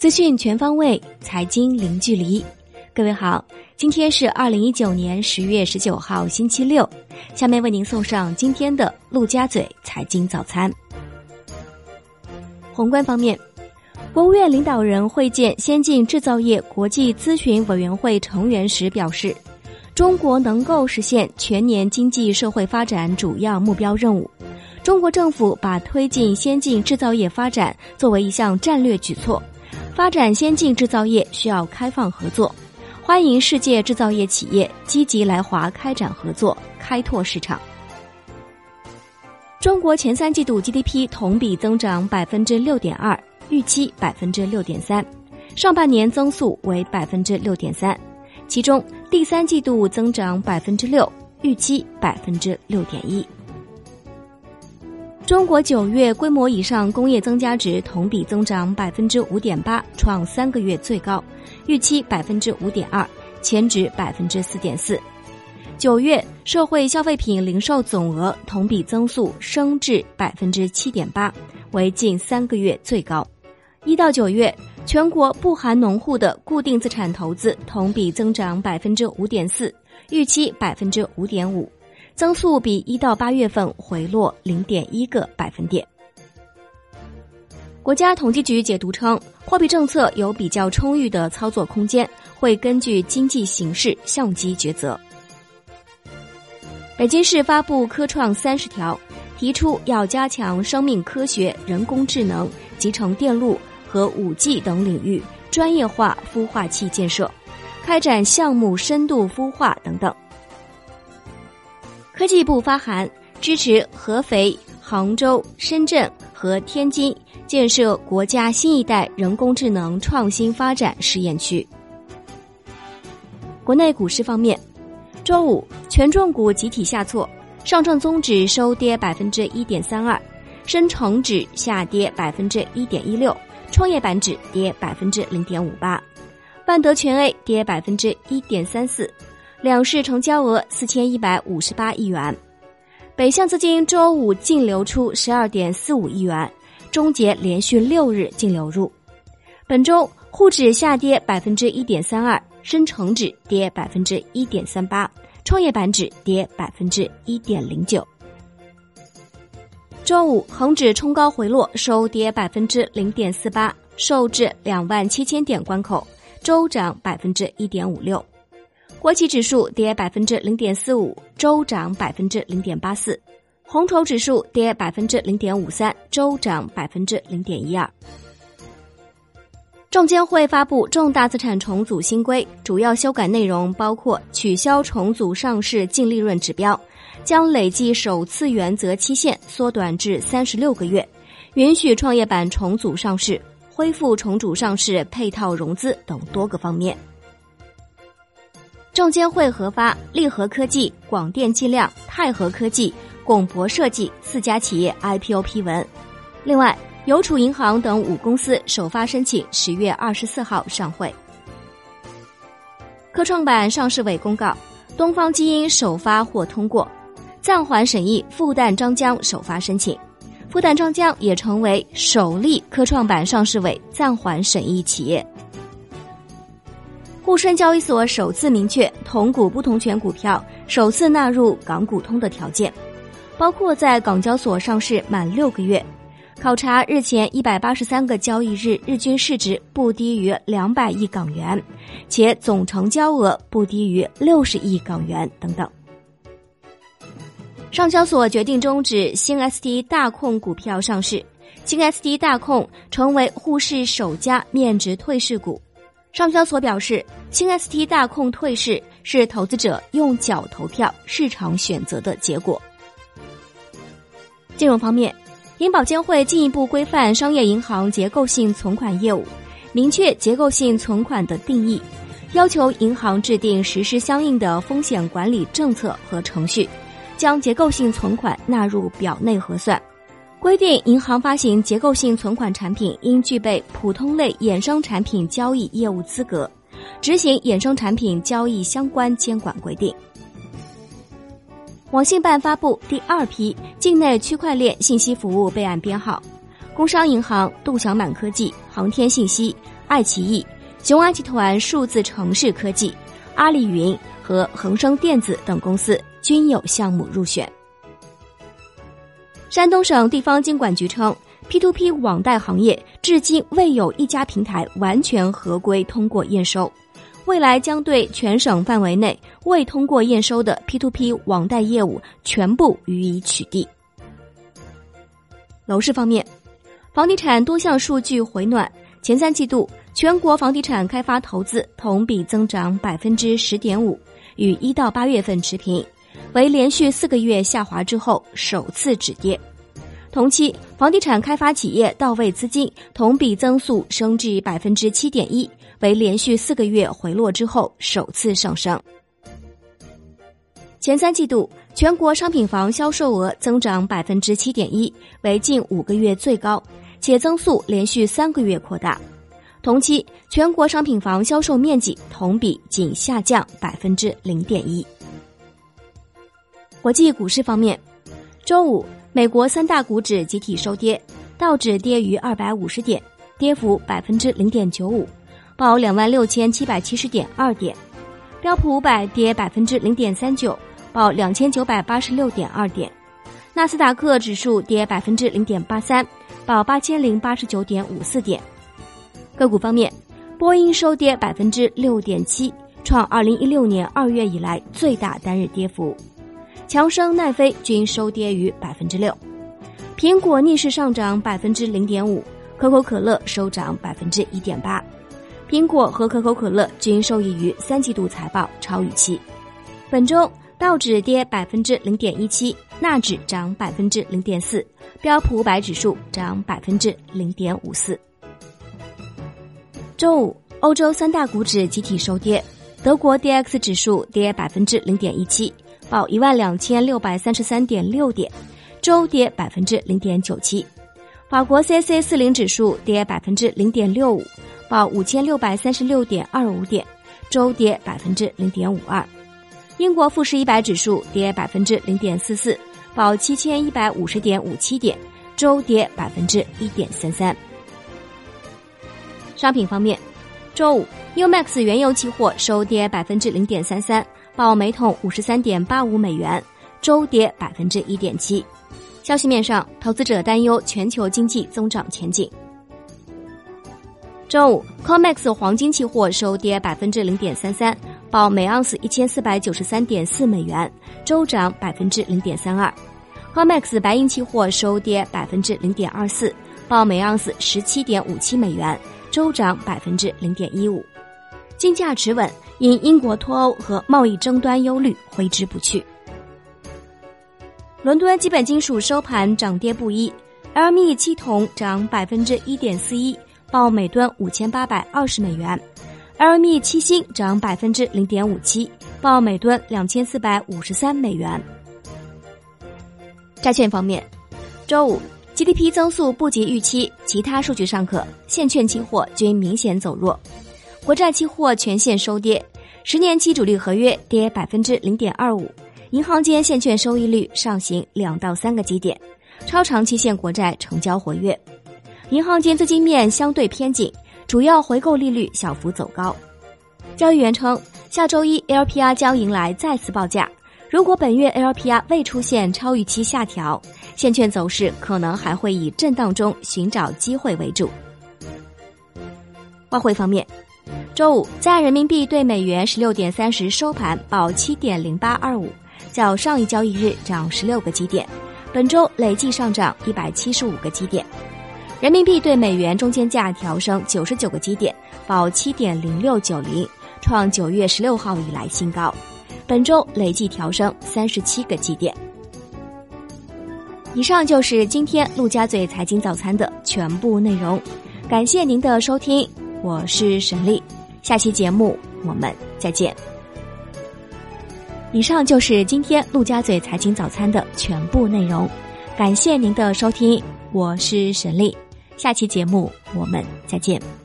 资讯全方位，财经零距离。各位好，今天是二零一九年十月十九号，星期六。下面为您送上今天的陆家嘴财经早餐。宏观方面，国务院领导人会见先进制造业国际咨询委员会成员时表示，中国能够实现全年经济社会发展主要目标任务。中国政府把推进先进制造业发展作为一项战略举措。发展先进制造业需要开放合作，欢迎世界制造业企业积极来华开展合作，开拓市场。中国前三季度 GDP 同比增长百分之六点二，预期百分之六点三，上半年增速为百分之六点三，其中第三季度增长百分之六，预期百分之六点一。中国九月规模以上工业增加值同比增长百分之五点八，创三个月最高，预期百分之五点二，前值百分之四点四。九月社会消费品零售总额同比增速升至百分之七点八，为近三个月最高。一到九月，全国不含农户的固定资产投资同比增长百分之五点四，预期百分之五点五。增速比一到八月份回落零点一个百分点。国家统计局解读称，货币政策有比较充裕的操作空间，会根据经济形势相机抉择。北京市发布科创三十条，提出要加强生命科学、人工智能、集成电路和五 G 等领域专业化孵化器建设，开展项目深度孵化等等。科技部发函支持合肥、杭州、深圳和天津建设国家新一代人工智能创新发展试验区。国内股市方面，周五权重股集体下挫，上证综指收跌百分之一点三二，深成指下跌百分之一点一六，创业板指跌百分之零点五八，万德全 A 跌百分之一点三四。两市成交额四千一百五十八亿元，北向资金周五净流出十二点四五亿元，终结连续六日净流入。本周沪指下跌百分之一点三二，深成指跌百分之一点三八，创业板指跌百分之一点零九。周五恒指冲高回落，收跌百分之零点四八，收至两万七千点关口，周涨百分之一点五六。国企指数跌百分之零点四五，周涨百分之零点八四；红筹指数跌百分之零点五三，周涨百分之零点一二。证监会发布重大资产重组新规，主要修改内容包括取消重组上市净利润指标，将累计首次原则期限缩短至三十六个月，允许创业板重组上市，恢复重组上市配套融资等多个方面。证监会核发利和科技、广电计量、泰和科技、拱博设计四家企业 IPO 批文。另外，邮储银行等五公司首发申请十月二十四号上会。科创板上市委公告，东方基因首发获通过，暂缓审议复旦张江首发申请，复旦张江也成为首例科创板上市委暂缓审议企业。沪深交易所首次明确同股不同权股票首次纳入港股通的条件，包括在港交所上市满六个月，考察日前一百八十三个交易日日均市值不低于两百亿港元，且总成交额不低于六十亿港元等等。上交所决定终止新 ST 大控股票上市，新 ST 大控成为沪市首家面值退市股。上交所表示，新 ST 大控退市是投资者用脚投票、市场选择的结果。金融方面，银保监会进一步规范商业银行结构性存款业务，明确结构性存款的定义，要求银行制定实施相应的风险管理政策和程序，将结构性存款纳入表内核算。规定，银行发行结构性存款产品应具备普通类衍生产品交易业务资格，执行衍生产品交易相关监管规定。网信办发布第二批境内区块链信息服务备案编号，工商银行、度小满科技、航天信息、爱奇艺、雄安集团数字城市科技、阿里云和恒生电子等公司均有项目入选。山东省地方经管局称，P2P 网贷行业至今未有一家平台完全合规通过验收，未来将对全省范围内未通过验收的 P2P 网贷业务全部予以取缔。楼市方面，房地产多项数据回暖，前三季度全国房地产开发投资同比增长百分之十点五，与一到八月份持平。为连续四个月下滑之后首次止跌，同期房地产开发企业到位资金同比增速升至百分之七点一，为连续四个月回落之后首次上升。前三季度全国商品房销售额增长百分之七点一，为近五个月最高，且增速连续三个月扩大。同期全国商品房销售面积同比仅下降百分之零点一。国际股市方面，周五美国三大股指集体收跌，道指跌逾二百五十点，跌幅百分之零点九五，报两万六千七百七十点二点；标普五百跌百分之零点三九，报两千九百八十六点二点；纳斯达克指数跌百分之零点八三，报八千零八十九点五四点。个股方面，波音收跌百分之六点七，创二零一六年二月以来最大单日跌幅。强生、奈飞均收跌逾百分之六，苹果逆势上涨百分之零点五，可口可乐收涨百分之一点八，苹果和可口可乐均受益于三季度财报超预期。本周道指跌百分之零点一七，纳指涨百分之零点四，标普五百指数涨百分之零点五四。周五，欧洲三大股指集体收跌，德国 D X 指数跌百分之零点一七。报一万两千六百三十三点六点，周跌百分之零点九七。法国 C C 四零指数跌百分之零点六五，报五千六百三十六点二五点，周跌百分之零点五二。英国富时一百指数跌百分之零点四四，报七千一百五十点五七点，周跌百分之一点三三。商品方面，周五 New Max 原油期货收跌百分之零点三三。报每桶五十三点八五美元，周跌百分之一点七。消息面上，投资者担忧全球经济增长前景。周五，COMEX 黄金期货收跌百分之零点三三，报每盎司一千四百九十三点四美元，周涨百分之零点三二。COMEX 白银期货收跌百分之零点二四，报每盎司十七点五七美元，周涨百分之零点一五。金价持稳。因英国脱欧和贸易争端忧虑挥之不去。伦敦基本金属收盘涨跌不一，LME 七铜涨百分之一点四一，报每吨五千八百二十美元；LME 七锌涨百分之零点五七，报每吨两千四百五十三美元。债券方面，周五 GDP 增速不及预期，其他数据尚可，现券期货均明显走弱。国债期货全线收跌，十年期主力合约跌百分之零点二五，银行间现券收益率上行两到三个基点，超长期限国债成交活跃，银行间资金面相对偏紧，主要回购利率小幅走高。交易员称，下周一 LPR 将迎来再次报价，如果本月 LPR 未出现超预期下调，现券走势可能还会以震荡中寻找机会为主。外汇方面。周五，在人民币对美元十六点三十收盘报七点零八二五，较上一交易日涨十六个基点，本周累计上涨一百七十五个基点。人民币对美元中间价调升九十九个基点，报七点零六九零，创九月十六号以来新高，本周累计调升三十七个基点。以上就是今天陆家嘴财经早餐的全部内容，感谢您的收听，我是沈丽。下期节目我们再见。以上就是今天陆家嘴财经早餐的全部内容，感谢您的收听，我是沈丽。下期节目我们再见。